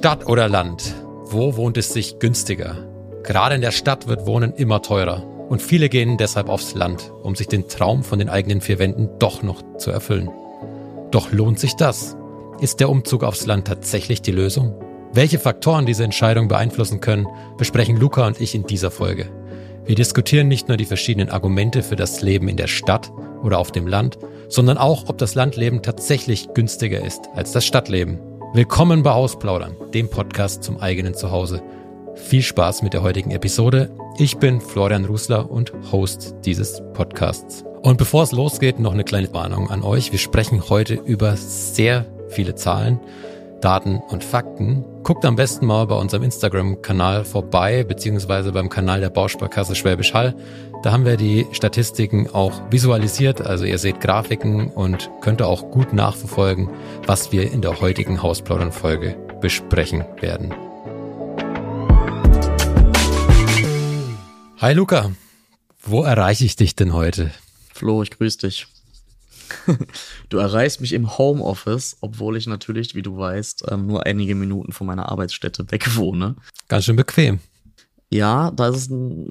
Stadt oder Land? Wo wohnt es sich günstiger? Gerade in der Stadt wird Wohnen immer teurer und viele gehen deshalb aufs Land, um sich den Traum von den eigenen vier Wänden doch noch zu erfüllen. Doch lohnt sich das? Ist der Umzug aufs Land tatsächlich die Lösung? Welche Faktoren diese Entscheidung beeinflussen können, besprechen Luca und ich in dieser Folge. Wir diskutieren nicht nur die verschiedenen Argumente für das Leben in der Stadt oder auf dem Land, sondern auch, ob das Landleben tatsächlich günstiger ist als das Stadtleben. Willkommen bei Hausplaudern, dem Podcast zum eigenen Zuhause. Viel Spaß mit der heutigen Episode. Ich bin Florian Rusler und Host dieses Podcasts. Und bevor es losgeht, noch eine kleine Warnung an euch. Wir sprechen heute über sehr viele Zahlen Daten und Fakten, guckt am besten mal bei unserem Instagram-Kanal vorbei, beziehungsweise beim Kanal der Bausparkasse Schwäbisch Hall. Da haben wir die Statistiken auch visualisiert, also ihr seht Grafiken und könnt auch gut nachverfolgen, was wir in der heutigen Hausplaudern-Folge besprechen werden. Hi Luca, wo erreiche ich dich denn heute? Flo, ich grüße dich. Du erreichst mich im Homeoffice, obwohl ich natürlich, wie du weißt, ähm, nur einige Minuten von meiner Arbeitsstätte weg wohne. Ganz schön bequem. Ja, da ist es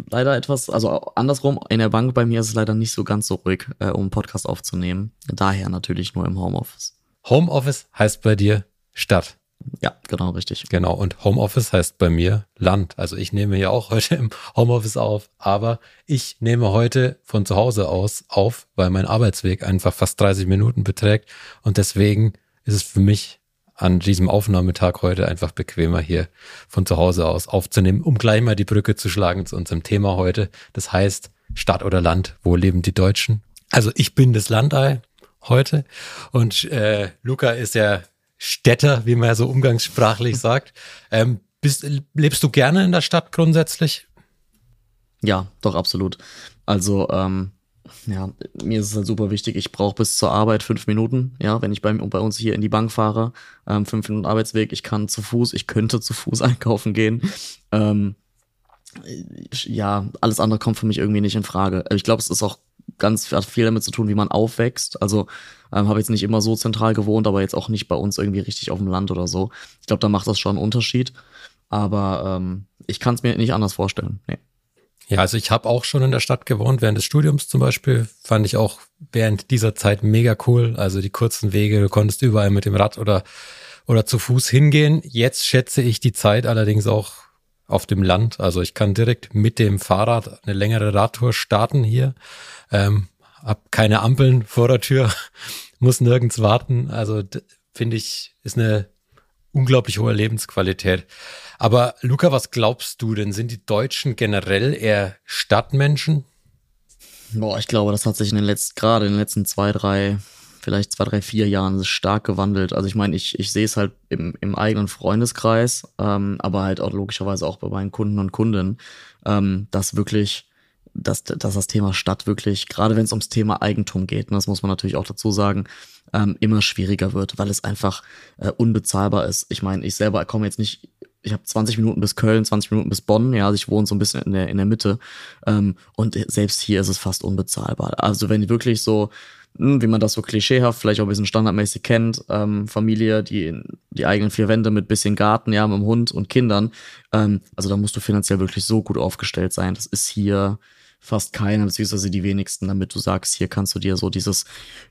leider etwas, also andersrum, in der Bank bei mir ist es leider nicht so ganz so ruhig, äh, um einen Podcast aufzunehmen. Daher natürlich nur im Homeoffice. Homeoffice heißt bei dir Stadt. Ja, genau, richtig. Genau, und Homeoffice heißt bei mir Land. Also ich nehme ja auch heute im Homeoffice auf, aber ich nehme heute von zu Hause aus auf, weil mein Arbeitsweg einfach fast 30 Minuten beträgt. Und deswegen ist es für mich an diesem Aufnahmetag heute einfach bequemer, hier von zu Hause aus aufzunehmen, um gleich mal die Brücke zu schlagen zu unserem Thema heute. Das heißt, Stadt oder Land, wo leben die Deutschen? Also ich bin das Landei heute und äh, Luca ist ja Städter, wie man ja so umgangssprachlich sagt. Ähm, bist, lebst du gerne in der Stadt grundsätzlich? Ja, doch, absolut. Also, ähm, ja, mir ist es halt super wichtig, ich brauche bis zur Arbeit fünf Minuten, ja, wenn ich bei, bei uns hier in die Bank fahre, ähm, fünf Minuten Arbeitsweg, ich kann zu Fuß, ich könnte zu Fuß einkaufen gehen. Ähm, ja, alles andere kommt für mich irgendwie nicht in Frage. Ich glaube, es ist auch ganz hat viel damit zu tun, wie man aufwächst. Also ähm, habe jetzt nicht immer so zentral gewohnt, aber jetzt auch nicht bei uns irgendwie richtig auf dem Land oder so. Ich glaube, da macht das schon einen Unterschied. Aber ähm, ich kann es mir nicht anders vorstellen. Nee. Ja, also ich habe auch schon in der Stadt gewohnt, während des Studiums zum Beispiel. Fand ich auch während dieser Zeit mega cool. Also die kurzen Wege, du konntest überall mit dem Rad oder, oder zu Fuß hingehen. Jetzt schätze ich die Zeit allerdings auch auf dem Land. Also ich kann direkt mit dem Fahrrad eine längere Radtour starten hier. Ähm, hab keine Ampeln vor der Tür, muss nirgends warten. Also finde ich, ist eine unglaublich hohe Lebensqualität. Aber Luca, was glaubst du denn? Sind die Deutschen generell eher Stadtmenschen? Boah, ich glaube, das hat sich in den letzten, gerade in den letzten zwei, drei, vielleicht zwei, drei, vier Jahren stark gewandelt. Also ich meine, ich, ich sehe es halt im, im eigenen Freundeskreis, ähm, aber halt auch logischerweise auch bei meinen Kunden und Kundinnen, ähm, dass wirklich dass, dass das Thema Stadt wirklich, gerade wenn es ums Thema Eigentum geht, ne, das muss man natürlich auch dazu sagen, ähm, immer schwieriger wird, weil es einfach äh, unbezahlbar ist. Ich meine, ich selber komme jetzt nicht, ich habe 20 Minuten bis Köln, 20 Minuten bis Bonn, ja, also ich wohne so ein bisschen in der, in der Mitte ähm, und selbst hier ist es fast unbezahlbar. Also wenn wirklich so, hm, wie man das so klischeehaft, vielleicht auch ein bisschen standardmäßig kennt, ähm, Familie, die die eigenen vier Wände mit bisschen Garten, ja, mit dem Hund und Kindern, ähm, also da musst du finanziell wirklich so gut aufgestellt sein. Das ist hier fast keiner, beziehungsweise die wenigsten, damit du sagst, hier kannst du dir so dieses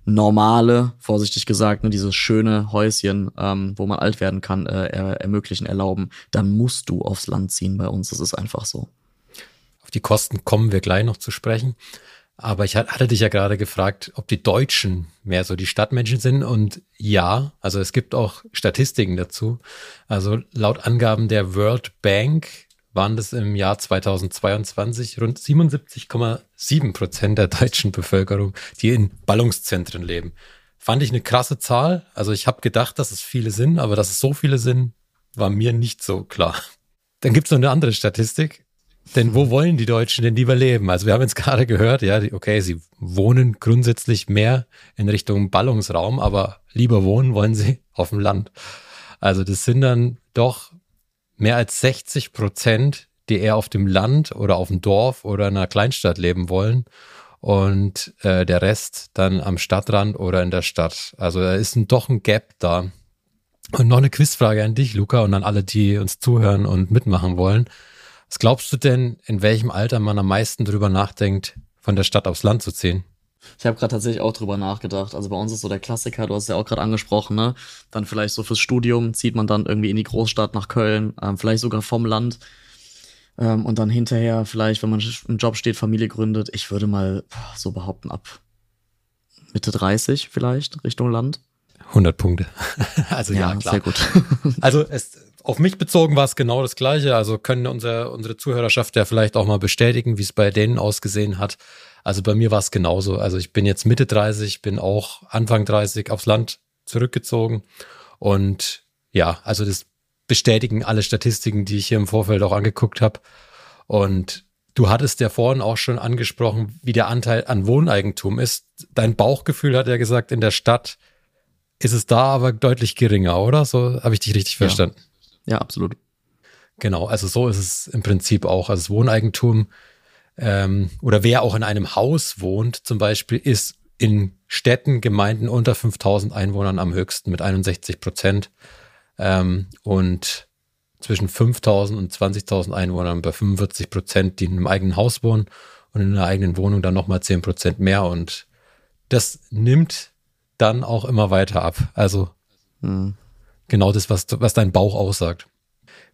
normale, vorsichtig gesagt, ne, dieses schöne Häuschen, ähm, wo man alt werden kann, äh, er ermöglichen, erlauben, dann musst du aufs Land ziehen bei uns. Das ist einfach so. Auf die Kosten kommen wir gleich noch zu sprechen. Aber ich hatte dich ja gerade gefragt, ob die Deutschen mehr so die Stadtmenschen sind. Und ja, also es gibt auch Statistiken dazu. Also laut Angaben der World Bank waren das im Jahr 2022 rund 77,7 Prozent der deutschen Bevölkerung, die in Ballungszentren leben. Fand ich eine krasse Zahl. Also ich habe gedacht, dass es viele sind, aber dass es so viele sind, war mir nicht so klar. Dann gibt es noch eine andere Statistik. Denn wo wollen die Deutschen denn lieber leben? Also wir haben jetzt gerade gehört, ja, okay, sie wohnen grundsätzlich mehr in Richtung Ballungsraum, aber lieber wohnen wollen sie auf dem Land. Also das sind dann doch mehr als 60 Prozent, die eher auf dem Land oder auf dem Dorf oder in einer Kleinstadt leben wollen und äh, der Rest dann am Stadtrand oder in der Stadt. Also da ist ein, doch ein Gap da. Und noch eine Quizfrage an dich, Luca, und an alle, die uns zuhören und mitmachen wollen. Was glaubst du denn, in welchem Alter man am meisten drüber nachdenkt, von der Stadt aufs Land zu ziehen? Ich habe gerade tatsächlich auch drüber nachgedacht. Also bei uns ist so der Klassiker, du hast es ja auch gerade angesprochen, ne? Dann vielleicht so fürs Studium zieht man dann irgendwie in die Großstadt nach Köln, ähm, vielleicht sogar vom Land. Ähm, und dann hinterher vielleicht, wenn man im Job steht, Familie gründet. Ich würde mal so behaupten, ab Mitte 30 vielleicht Richtung Land. 100 Punkte. also ja, ja klar. Sehr gut. also es, auf mich bezogen war es genau das Gleiche. Also können unsere, unsere Zuhörerschaft ja vielleicht auch mal bestätigen, wie es bei denen ausgesehen hat. Also bei mir war es genauso. Also ich bin jetzt Mitte 30, bin auch Anfang 30 aufs Land zurückgezogen. Und ja, also das bestätigen alle Statistiken, die ich hier im Vorfeld auch angeguckt habe. Und du hattest ja vorhin auch schon angesprochen, wie der Anteil an Wohneigentum ist. Dein Bauchgefühl hat ja gesagt, in der Stadt ist es da aber deutlich geringer, oder? So habe ich dich richtig verstanden. Ja, ja absolut. Genau, also so ist es im Prinzip auch. Also das Wohneigentum ähm, oder wer auch in einem Haus wohnt zum Beispiel, ist in Städten, Gemeinden unter 5000 Einwohnern am höchsten mit 61 Prozent ähm, und zwischen 5000 und 20.000 Einwohnern bei 45 Prozent, die in einem eigenen Haus wohnen und in einer eigenen Wohnung dann nochmal 10 Prozent mehr und das nimmt dann auch immer weiter ab. Also mhm. Genau das, was, was dein Bauch aussagt.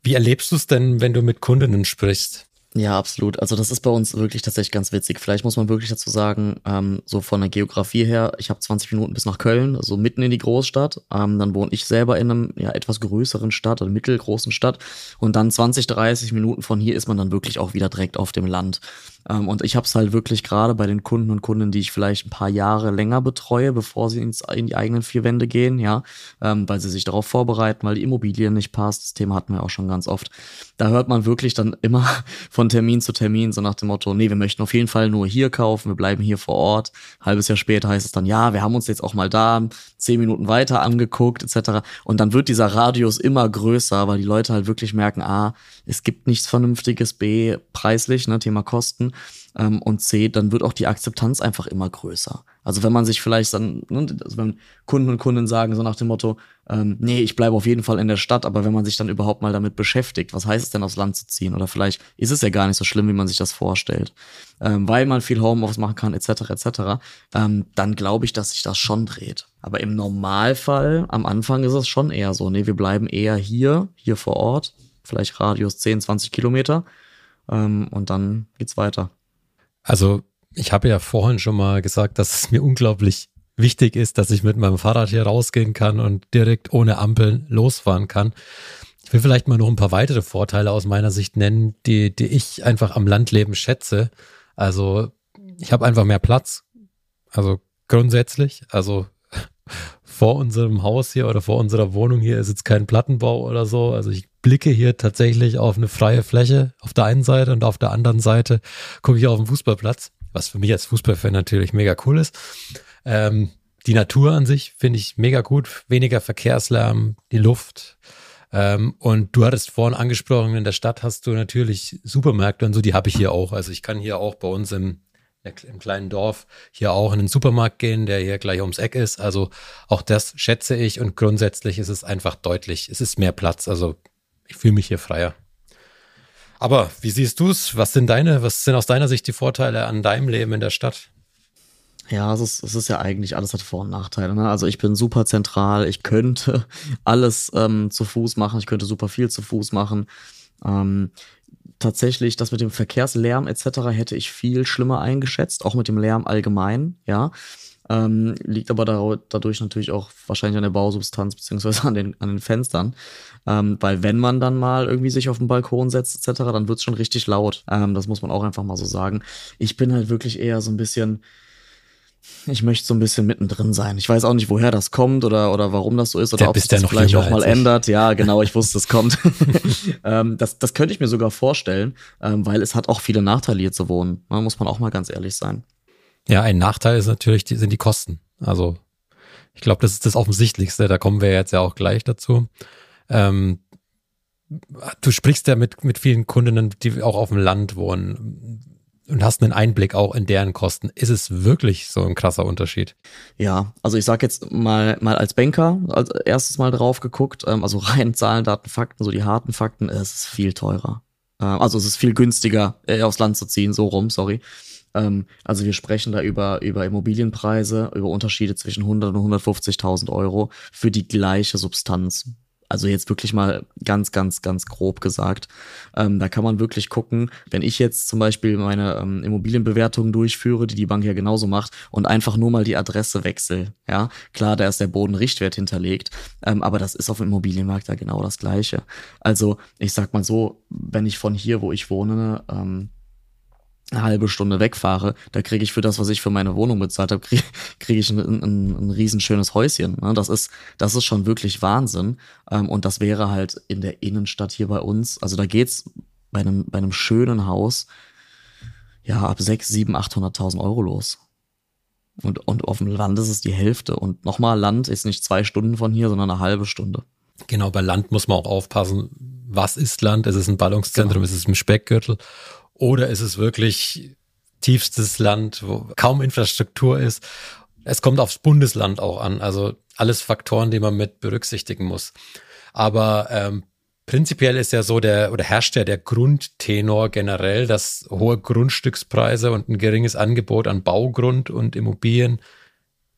Wie erlebst du es denn, wenn du mit Kundinnen sprichst? Ja, absolut. Also das ist bei uns wirklich tatsächlich ganz witzig. Vielleicht muss man wirklich dazu sagen, ähm, so von der Geografie her, ich habe 20 Minuten bis nach Köln, so mitten in die Großstadt. Ähm, dann wohne ich selber in einem ja, etwas größeren Stadt oder mittelgroßen Stadt. Und dann 20, 30 Minuten von hier ist man dann wirklich auch wieder direkt auf dem Land. Ähm, und ich habe es halt wirklich gerade bei den Kunden und Kunden, die ich vielleicht ein paar Jahre länger betreue, bevor sie ins, in die eigenen vier Wände gehen, ja, ähm, weil sie sich darauf vorbereiten, weil die Immobilie nicht passt. Das Thema hatten wir auch schon ganz oft. Da hört man wirklich dann immer von Termin zu Termin so nach dem Motto, nee, wir möchten auf jeden Fall nur hier kaufen, wir bleiben hier vor Ort. halbes Jahr später heißt es dann, ja, wir haben uns jetzt auch mal da zehn Minuten weiter angeguckt etc. Und dann wird dieser Radius immer größer, weil die Leute halt wirklich merken, ah, es gibt nichts Vernünftiges, B, preislich, ne, Thema Kosten ähm, und C, dann wird auch die Akzeptanz einfach immer größer. Also wenn man sich vielleicht dann, ne, also wenn Kunden und Kunden sagen so nach dem Motto, ähm, nee, ich bleibe auf jeden Fall in der Stadt, aber wenn man sich dann überhaupt mal damit beschäftigt, was heißt es denn aufs Land zu ziehen? Oder vielleicht ist es ja gar nicht so schlimm, wie man sich das vorstellt, ähm, weil man viel Homeoffice machen kann, etc. etc. Ähm, dann glaube ich, dass sich das schon dreht. Aber im Normalfall, am Anfang ist es schon eher so, nee, wir bleiben eher hier, hier vor Ort, vielleicht Radius 10, 20 Kilometer ähm, und dann geht's weiter. Also ich habe ja vorhin schon mal gesagt, dass es mir unglaublich wichtig ist, dass ich mit meinem Fahrrad hier rausgehen kann und direkt ohne Ampeln losfahren kann. Ich will vielleicht mal noch ein paar weitere Vorteile aus meiner Sicht nennen, die, die ich einfach am Landleben schätze. Also ich habe einfach mehr Platz. Also grundsätzlich, also vor unserem Haus hier oder vor unserer Wohnung hier ist jetzt kein Plattenbau oder so. Also ich blicke hier tatsächlich auf eine freie Fläche auf der einen Seite und auf der anderen Seite gucke ich auf den Fußballplatz, was für mich als Fußballfan natürlich mega cool ist. Ähm, die Natur an sich finde ich mega gut, weniger Verkehrslärm, die Luft. Ähm, und du hattest vorhin angesprochen, in der Stadt hast du natürlich Supermärkte und so, die habe ich hier auch. Also ich kann hier auch bei uns im, im kleinen Dorf hier auch in den Supermarkt gehen, der hier gleich ums Eck ist. Also auch das schätze ich und grundsätzlich ist es einfach deutlich, es ist mehr Platz. Also ich fühle mich hier freier. Aber wie siehst du es? Was sind deine, was sind aus deiner Sicht die Vorteile an deinem Leben in der Stadt? Ja, es ist, es ist ja eigentlich, alles hat Vor- und Nachteile. Ne? Also ich bin super zentral, ich könnte alles ähm, zu Fuß machen, ich könnte super viel zu Fuß machen. Ähm, tatsächlich, das mit dem Verkehrslärm etc. hätte ich viel schlimmer eingeschätzt, auch mit dem Lärm allgemein, ja. Ähm, liegt aber dadurch natürlich auch wahrscheinlich an der Bausubstanz beziehungsweise an den, an den Fenstern. Ähm, weil wenn man dann mal irgendwie sich auf den Balkon setzt etc., dann wird's schon richtig laut. Ähm, das muss man auch einfach mal so sagen. Ich bin halt wirklich eher so ein bisschen, ich möchte so ein bisschen mittendrin sein. Ich weiß auch nicht, woher das kommt oder, oder warum das so ist oder ob sich das vielleicht auch mal ändert. Ja, genau, ich wusste, es kommt. ähm, das, das könnte ich mir sogar vorstellen, ähm, weil es hat auch viele Nachteile hier zu wohnen. Da ne, muss man auch mal ganz ehrlich sein. Ja, ein Nachteil ist natürlich, die, sind die Kosten. Also ich glaube, das ist das Offensichtlichste. Da kommen wir jetzt ja auch gleich dazu. Ähm, du sprichst ja mit, mit vielen Kundinnen, die auch auf dem Land wohnen. Und hast einen Einblick auch in deren Kosten. Ist es wirklich so ein krasser Unterschied? Ja, also ich sag jetzt mal, mal als Banker als erstes Mal drauf geguckt, ähm, also rein Zahlen, Daten, Fakten, so die harten Fakten, es ist viel teurer. Äh, also es ist viel günstiger, äh, aufs Land zu ziehen, so rum, sorry. Ähm, also wir sprechen da über, über Immobilienpreise, über Unterschiede zwischen 100 und 150.000 Euro für die gleiche Substanz. Also jetzt wirklich mal ganz, ganz, ganz grob gesagt. Ähm, da kann man wirklich gucken, wenn ich jetzt zum Beispiel meine ähm, Immobilienbewertung durchführe, die die Bank ja genauso macht, und einfach nur mal die Adresse wechsel. Ja, klar, da ist der Bodenrichtwert hinterlegt, ähm, aber das ist auf dem Immobilienmarkt ja genau das Gleiche. Also ich sag mal so, wenn ich von hier, wo ich wohne, ähm, eine halbe Stunde wegfahre, da kriege ich für das, was ich für meine Wohnung bezahlt habe, kriege krieg ich ein, ein, ein riesenschönes Häuschen. Ne? Das ist, das ist schon wirklich Wahnsinn. Ähm, und das wäre halt in der Innenstadt hier bei uns. Also da geht's bei einem, bei einem schönen Haus ja ab sechs, sieben, achthunderttausend Euro los. Und, und auf dem Land ist es die Hälfte. Und nochmal, Land ist nicht zwei Stunden von hier, sondern eine halbe Stunde. Genau, bei Land muss man auch aufpassen. Was ist Land? Ist es ein Ballungszentrum? Genau. Ist es ein Speckgürtel? Oder ist es wirklich tiefstes Land, wo kaum Infrastruktur ist? Es kommt aufs Bundesland auch an. Also alles Faktoren, die man mit berücksichtigen muss. Aber ähm, prinzipiell ist ja so der oder herrscht ja der Grundtenor generell, dass hohe Grundstückspreise und ein geringes Angebot an Baugrund und Immobilien,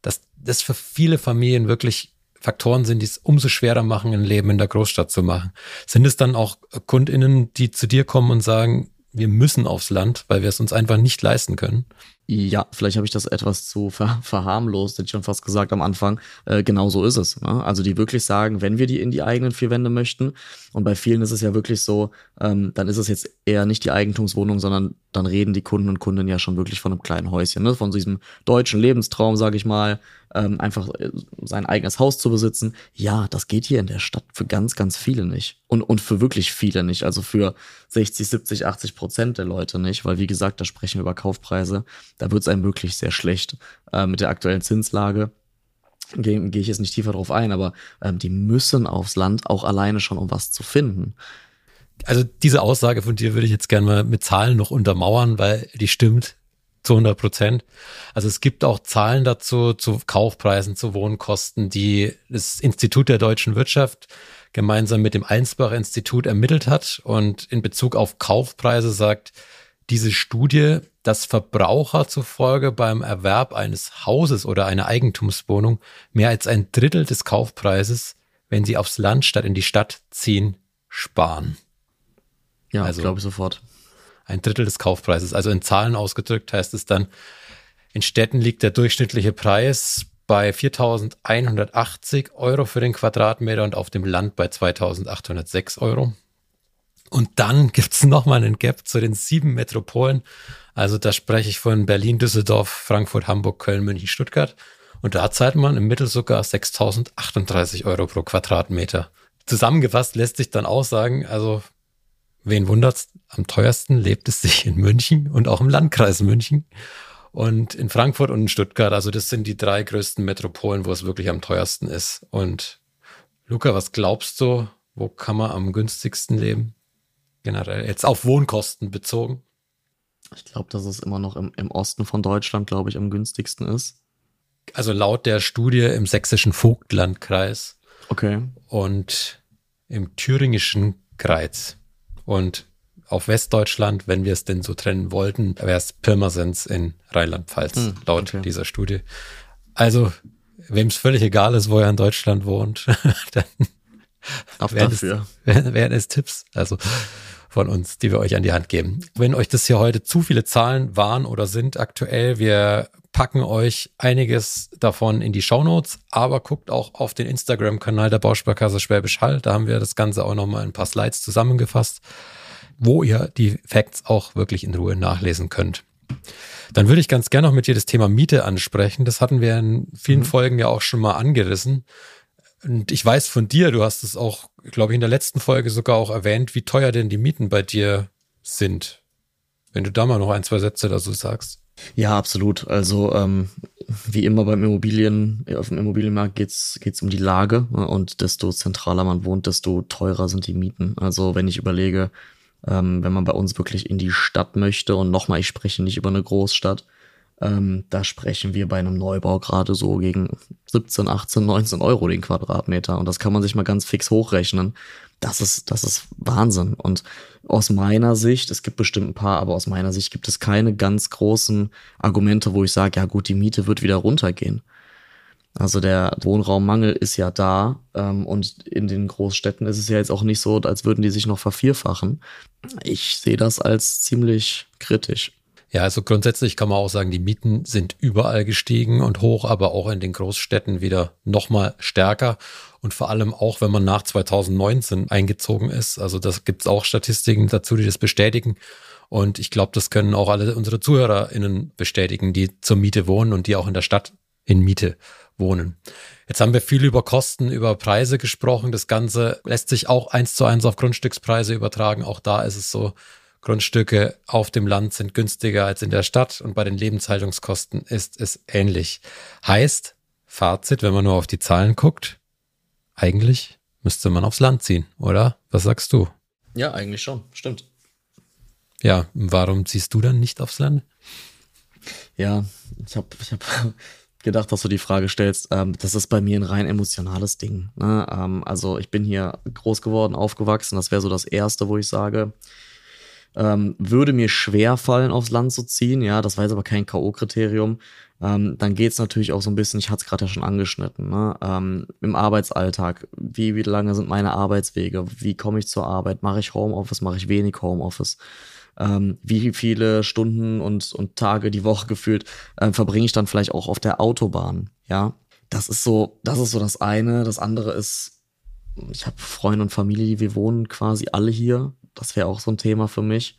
dass das für viele Familien wirklich Faktoren sind, die es umso schwerer machen, ein Leben in der Großstadt zu machen. Sind es dann auch KundInnen, die zu dir kommen und sagen, wir müssen aufs Land, weil wir es uns einfach nicht leisten können. Ja, vielleicht habe ich das etwas zu ver verharmlost, hätte ich schon fast gesagt am Anfang. Äh, genau so ist es. Ne? Also die wirklich sagen, wenn wir die in die eigenen vier Wände möchten, und bei vielen ist es ja wirklich so, ähm, dann ist es jetzt eher nicht die Eigentumswohnung, sondern dann reden die Kunden und Kundinnen ja schon wirklich von einem kleinen Häuschen, ne? von diesem deutschen Lebenstraum, sage ich mal, ähm, einfach äh, sein eigenes Haus zu besitzen. Ja, das geht hier in der Stadt für ganz, ganz viele nicht. Und, und für wirklich viele nicht. Also für 60, 70, 80 Prozent der Leute nicht, weil wie gesagt, da sprechen wir über Kaufpreise da wird es einem wirklich sehr schlecht äh, mit der aktuellen Zinslage. Gehe geh ich jetzt nicht tiefer drauf ein, aber ähm, die müssen aufs Land auch alleine schon, um was zu finden. Also diese Aussage von dir würde ich jetzt gerne mal mit Zahlen noch untermauern, weil die stimmt zu 100 Prozent. Also es gibt auch Zahlen dazu, zu Kaufpreisen, zu Wohnkosten, die das Institut der deutschen Wirtschaft gemeinsam mit dem Einsbach Institut ermittelt hat und in Bezug auf Kaufpreise sagt, diese Studie, dass Verbraucher zufolge beim Erwerb eines Hauses oder einer Eigentumswohnung mehr als ein Drittel des Kaufpreises, wenn sie aufs Land statt in die Stadt ziehen, sparen. Ja, also glaube ich sofort. Ein Drittel des Kaufpreises. Also in Zahlen ausgedrückt heißt es dann, in Städten liegt der durchschnittliche Preis bei 4.180 Euro für den Quadratmeter und auf dem Land bei 2.806 Euro. Und dann gibt's noch mal einen Gap zu den sieben Metropolen. Also da spreche ich von Berlin, Düsseldorf, Frankfurt, Hamburg, Köln, München, Stuttgart. Und da zahlt man im Mittel sogar 6.038 Euro pro Quadratmeter. Zusammengefasst lässt sich dann auch sagen, also wen wundert's, am teuersten lebt es sich in München und auch im Landkreis München und in Frankfurt und in Stuttgart. Also das sind die drei größten Metropolen, wo es wirklich am teuersten ist. Und Luca, was glaubst du, wo kann man am günstigsten leben? Generell, jetzt auf Wohnkosten bezogen? Ich glaube, dass es immer noch im, im Osten von Deutschland, glaube ich, am günstigsten ist. Also laut der Studie im sächsischen Vogtlandkreis. Okay. Und im thüringischen Kreis. Und auf Westdeutschland, wenn wir es denn so trennen wollten, wäre es Pirmasens in Rheinland-Pfalz, hm, laut okay. dieser Studie. Also, wem es völlig egal ist, wo er in Deutschland wohnt, dann wären es, wären es Tipps. Also von uns, die wir euch an die Hand geben. Wenn euch das hier heute zu viele Zahlen waren oder sind aktuell, wir packen euch einiges davon in die Shownotes, aber guckt auch auf den Instagram-Kanal der Bausparkasse Schwäbisch Hall. Da haben wir das Ganze auch nochmal ein paar Slides zusammengefasst, wo ihr die Facts auch wirklich in Ruhe nachlesen könnt. Dann würde ich ganz gerne noch mit dir das Thema Miete ansprechen. Das hatten wir in vielen mhm. Folgen ja auch schon mal angerissen. Und ich weiß von dir, du hast es auch, glaube ich, in der letzten Folge sogar auch erwähnt, wie teuer denn die Mieten bei dir sind. Wenn du da mal noch ein, zwei Sätze dazu sagst. Ja, absolut. Also ähm, wie immer beim Immobilien, auf dem Immobilienmarkt geht's geht's um die Lage ne? und desto zentraler man wohnt, desto teurer sind die Mieten. Also wenn ich überlege, Ähm, wenn man bei uns wirklich in die Stadt möchte und nochmal, ich spreche nicht über eine Großstadt, ähm, da sprechen wir bei einem Neubau gerade so gegen 17, 18, 19 Euro den Quadratmeter. Und das kann man sich mal ganz fix hochrechnen. Das ist, das ist Wahnsinn. Und aus meiner Sicht, es gibt bestimmt ein paar, aber aus meiner Sicht gibt es keine ganz großen Argumente, wo ich sage, ja gut, die Miete wird wieder runtergehen. Also der Wohnraummangel ist ja da ähm, und in den Großstädten ist es ja jetzt auch nicht so, als würden die sich noch vervierfachen. Ich sehe das als ziemlich kritisch. Ja, also grundsätzlich kann man auch sagen, die Mieten sind überall gestiegen und hoch, aber auch in den Großstädten wieder nochmal stärker. Und vor allem auch, wenn man nach 2019 eingezogen ist. Also das gibt es auch Statistiken dazu, die das bestätigen. Und ich glaube, das können auch alle unsere ZuhörerInnen bestätigen, die zur Miete wohnen und die auch in der Stadt in Miete wohnen. Jetzt haben wir viel über Kosten, über Preise gesprochen. Das Ganze lässt sich auch eins zu eins auf Grundstückspreise übertragen. Auch da ist es so, Grundstücke auf dem Land sind günstiger als in der Stadt und bei den Lebenshaltungskosten ist es ähnlich. Heißt, Fazit, wenn man nur auf die Zahlen guckt, eigentlich müsste man aufs Land ziehen, oder? Was sagst du? Ja, eigentlich schon, stimmt. Ja, warum ziehst du dann nicht aufs Land? Ja, ich habe ich hab gedacht, dass du die Frage stellst. Ähm, das ist bei mir ein rein emotionales Ding. Ne? Ähm, also ich bin hier groß geworden, aufgewachsen. Das wäre so das Erste, wo ich sage, ähm, würde mir schwer fallen, aufs Land zu ziehen. Ja, das war jetzt aber kein K.O.-Kriterium. Ähm, dann geht's natürlich auch so ein bisschen, ich hatte es gerade ja schon angeschnitten, ne? ähm, im Arbeitsalltag. Wie, wie lange sind meine Arbeitswege? Wie komme ich zur Arbeit? Mache ich Homeoffice? Mache ich wenig Homeoffice? Ähm, wie viele Stunden und, und Tage die Woche gefühlt äh, verbringe ich dann vielleicht auch auf der Autobahn? Ja, das ist so, das ist so das eine. Das andere ist, ich habe Freunde und Familie, wir wohnen quasi alle hier. Das wäre auch so ein Thema für mich.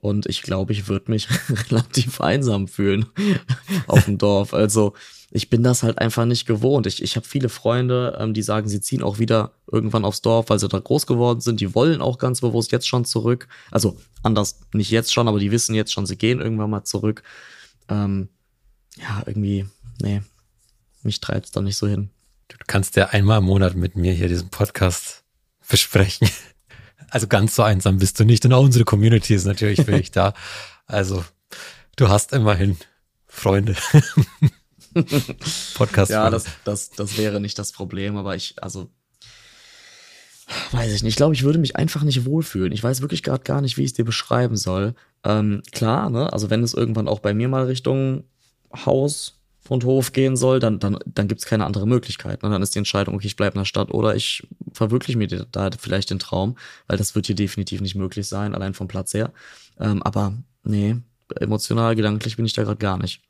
Und ich glaube, ich würde mich relativ einsam fühlen auf dem Dorf. Also ich bin das halt einfach nicht gewohnt. Ich, ich habe viele Freunde, ähm, die sagen, sie ziehen auch wieder irgendwann aufs Dorf, weil sie da groß geworden sind. Die wollen auch ganz bewusst jetzt schon zurück. Also anders, nicht jetzt schon, aber die wissen jetzt schon, sie gehen irgendwann mal zurück. Ähm, ja, irgendwie, nee, mich treibt es da nicht so hin. Du kannst ja einmal im Monat mit mir hier diesen Podcast besprechen. Also ganz so einsam bist du nicht. Und auch unsere Community ist natürlich für dich da. Also du hast immerhin Freunde. Podcast. Ja, das, das, das wäre nicht das Problem, aber ich, also weiß ich nicht. Ich glaube, ich würde mich einfach nicht wohlfühlen. Ich weiß wirklich gerade gar nicht, wie ich es dir beschreiben soll. Ähm, klar, ne? Also wenn es irgendwann auch bei mir mal Richtung Haus und Hof gehen soll, dann, dann, dann gibt es keine andere Möglichkeit. Ne? Dann ist die Entscheidung, okay, ich bleibe in der Stadt oder ich verwirkliche mir da vielleicht den Traum, weil das wird hier definitiv nicht möglich sein, allein vom Platz her. Ähm, aber nee, emotional, gedanklich bin ich da gerade gar nicht.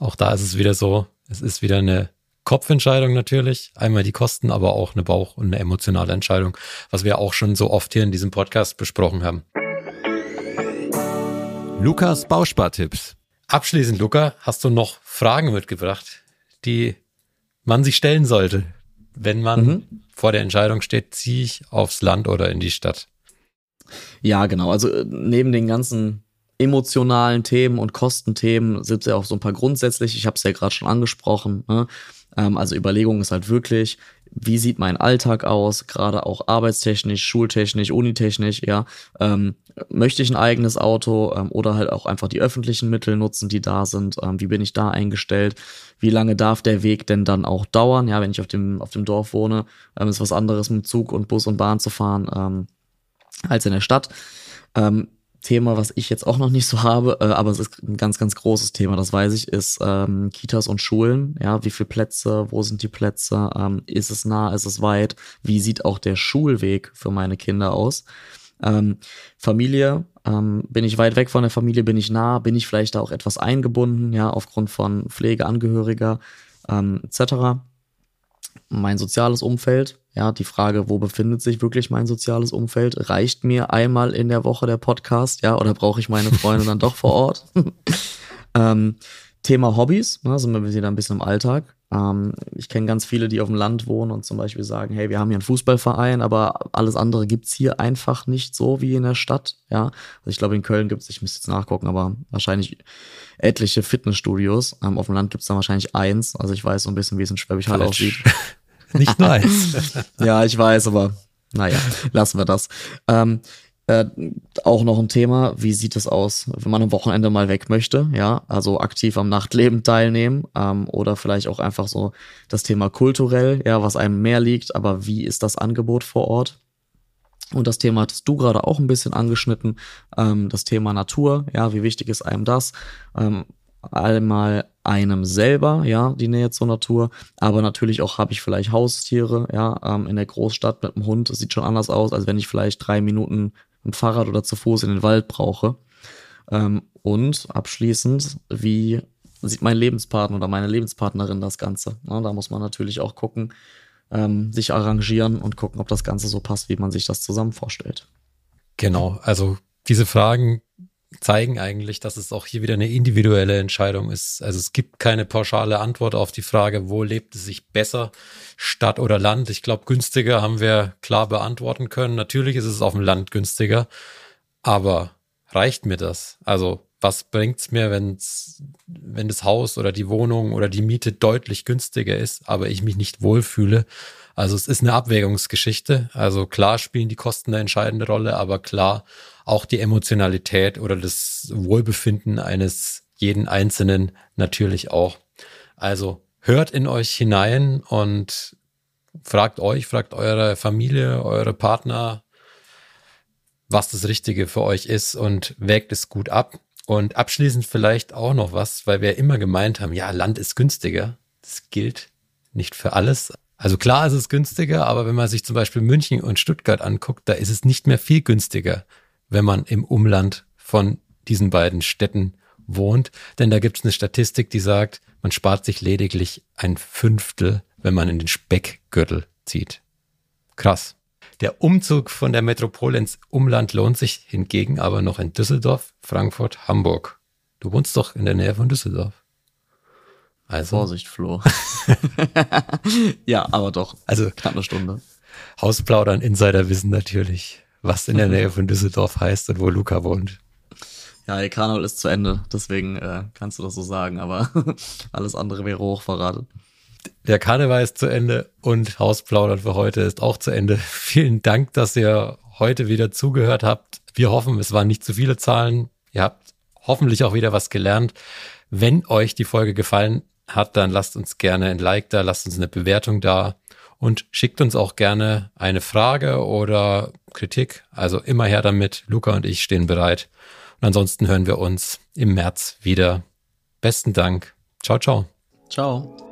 Auch da ist es wieder so, es ist wieder eine Kopfentscheidung natürlich, einmal die Kosten, aber auch eine Bauch- und eine emotionale Entscheidung, was wir auch schon so oft hier in diesem Podcast besprochen haben. Lukas Bauspartipps. Abschließend, Luca, hast du noch Fragen mitgebracht, die man sich stellen sollte, wenn man mhm. vor der Entscheidung steht, ziehe ich aufs Land oder in die Stadt? Ja, genau. Also äh, neben den ganzen emotionalen Themen und Kostenthemen sind ja auch so ein paar grundsätzlich, ich habe es ja gerade schon angesprochen, ne? ähm, also Überlegung ist halt wirklich, wie sieht mein Alltag aus, gerade auch arbeitstechnisch, schultechnisch, unitechnisch, ja. Ähm, möchte ich ein eigenes Auto ähm, oder halt auch einfach die öffentlichen Mittel nutzen, die da sind? Ähm, wie bin ich da eingestellt? Wie lange darf der Weg denn dann auch dauern? Ja, wenn ich auf dem, auf dem Dorf wohne, ähm, ist was anderes mit Zug und Bus und Bahn zu fahren ähm, als in der Stadt. Ähm, Thema, was ich jetzt auch noch nicht so habe, äh, aber es ist ein ganz, ganz großes Thema, das weiß ich, ist ähm, Kitas und Schulen. Ja, wie viele Plätze, wo sind die Plätze, ähm, ist es nah, ist es weit, wie sieht auch der Schulweg für meine Kinder aus? Ähm, Familie, ähm, bin ich weit weg von der Familie, bin ich nah, bin ich vielleicht auch etwas eingebunden, ja, aufgrund von Pflegeangehöriger ähm, etc mein soziales Umfeld. Ja, die Frage, wo befindet sich wirklich mein soziales Umfeld? Reicht mir einmal in der Woche der Podcast, ja, oder brauche ich meine Freunde dann doch vor Ort? ähm, Thema Hobbys, ne, sind wir wieder ein bisschen im Alltag. Ähm, ich kenne ganz viele, die auf dem Land wohnen und zum Beispiel sagen, hey, wir haben hier einen Fußballverein, aber alles andere gibt's hier einfach nicht so wie in der Stadt. Ja, also ich glaube, in Köln gibt's, ich müsste jetzt nachgucken, aber wahrscheinlich etliche Fitnessstudios. Ähm, auf dem Land gibt's dann wahrscheinlich eins. Also ich weiß so ein bisschen, wie es in Schwäbisch Hall aussieht. nicht eins. ja, ich weiß, aber naja, lassen wir das. Ähm, Äh, auch noch ein Thema, wie sieht es aus, wenn man am Wochenende mal weg möchte, ja, also aktiv am Nachtleben teilnehmen ähm, oder vielleicht auch einfach so das Thema kulturell, ja, was einem mehr liegt, aber wie ist das Angebot vor Ort? Und das Thema hattest du gerade auch ein bisschen angeschnitten, ähm, das Thema Natur, ja, wie wichtig ist einem das? Ähm, einmal einem selber, ja, die Nähe zur Natur, aber natürlich auch habe ich vielleicht Haustiere, ja, ähm, in der Großstadt mit dem Hund, das sieht schon anders aus, als wenn ich vielleicht drei Minuten dem Fahrrad oder zu Fuß in den Wald brauche. Ähm, und abschließend, wie sieht mein Lebenspartner oder meine Lebenspartnerin das Ganze? Ja, da muss man natürlich auch gucken, ähm, sich arrangieren und gucken, ob das Ganze so passt, wie man sich das zusammen vorstellt. Genau, also diese Fragen zeigen eigentlich, dass es auch hier wieder eine individuelle Entscheidung ist. Also es gibt keine pauschale Antwort auf die Frage, wo lebt es sich besser, Stadt oder Land. Ich glaube, günstiger haben wir klar beantworten können. Natürlich ist es auf dem Land günstiger, aber reicht mir das? Also was bringt's mir, wenn's, wenn das Haus oder die Wohnung oder die Miete deutlich günstiger ist, aber ich mich nicht wohlfühle? Also es ist eine Abwägungsgeschichte. Also klar spielen die Kosten eine entscheidende Rolle, aber klar auch die Emotionalität oder das Wohlbefinden eines jeden Einzelnen natürlich auch. Also hört in euch hinein und fragt euch, fragt eure Familie, eure Partner, was das Richtige für euch ist und wägt es gut ab. Und abschließend vielleicht auch noch was, weil wir immer gemeint haben, ja, Land ist günstiger. Das gilt nicht für alles. Also klar ist es günstiger, aber wenn man sich zum Beispiel München und Stuttgart anguckt, da ist es nicht mehr viel günstiger wenn man im Umland von diesen beiden Städten wohnt. Denn da gibt es eine Statistik, die sagt, man spart sich lediglich ein Fünftel, wenn man in den Speckgürtel zieht. Krass. Der Umzug von der Metropole ins Umland lohnt sich hingegen aber noch in Düsseldorf, Frankfurt, Hamburg. Du wohnst doch in der Nähe von Düsseldorf. Also. Vorsicht, Flo. ja, aber doch. Also, knappe Stunde. Hausplaudern, Insider wissen natürlich was in der Nähe von Düsseldorf heißt und wo Luca wohnt. Ja, der Karneval ist zu Ende, deswegen äh, kannst du das so sagen, aber alles andere wäre hochverratet. Der Karneval ist zu Ende und Hausplaudern für heute ist auch zu Ende. Vielen Dank, dass ihr heute wieder zugehört habt. Wir hoffen, es waren nicht zu viele Zahlen. Ihr habt hoffentlich auch wieder was gelernt. Wenn euch die Folge gefallen hat, dann lasst uns gerne ein Like da, lasst uns eine Bewertung da und schickt uns auch gerne eine Frage oder Kritik. Also immer her damit. Luca und ich stehen bereit. Und ansonsten hören wir uns im März wieder. Besten Dank. Ciao, ciao. Ciao.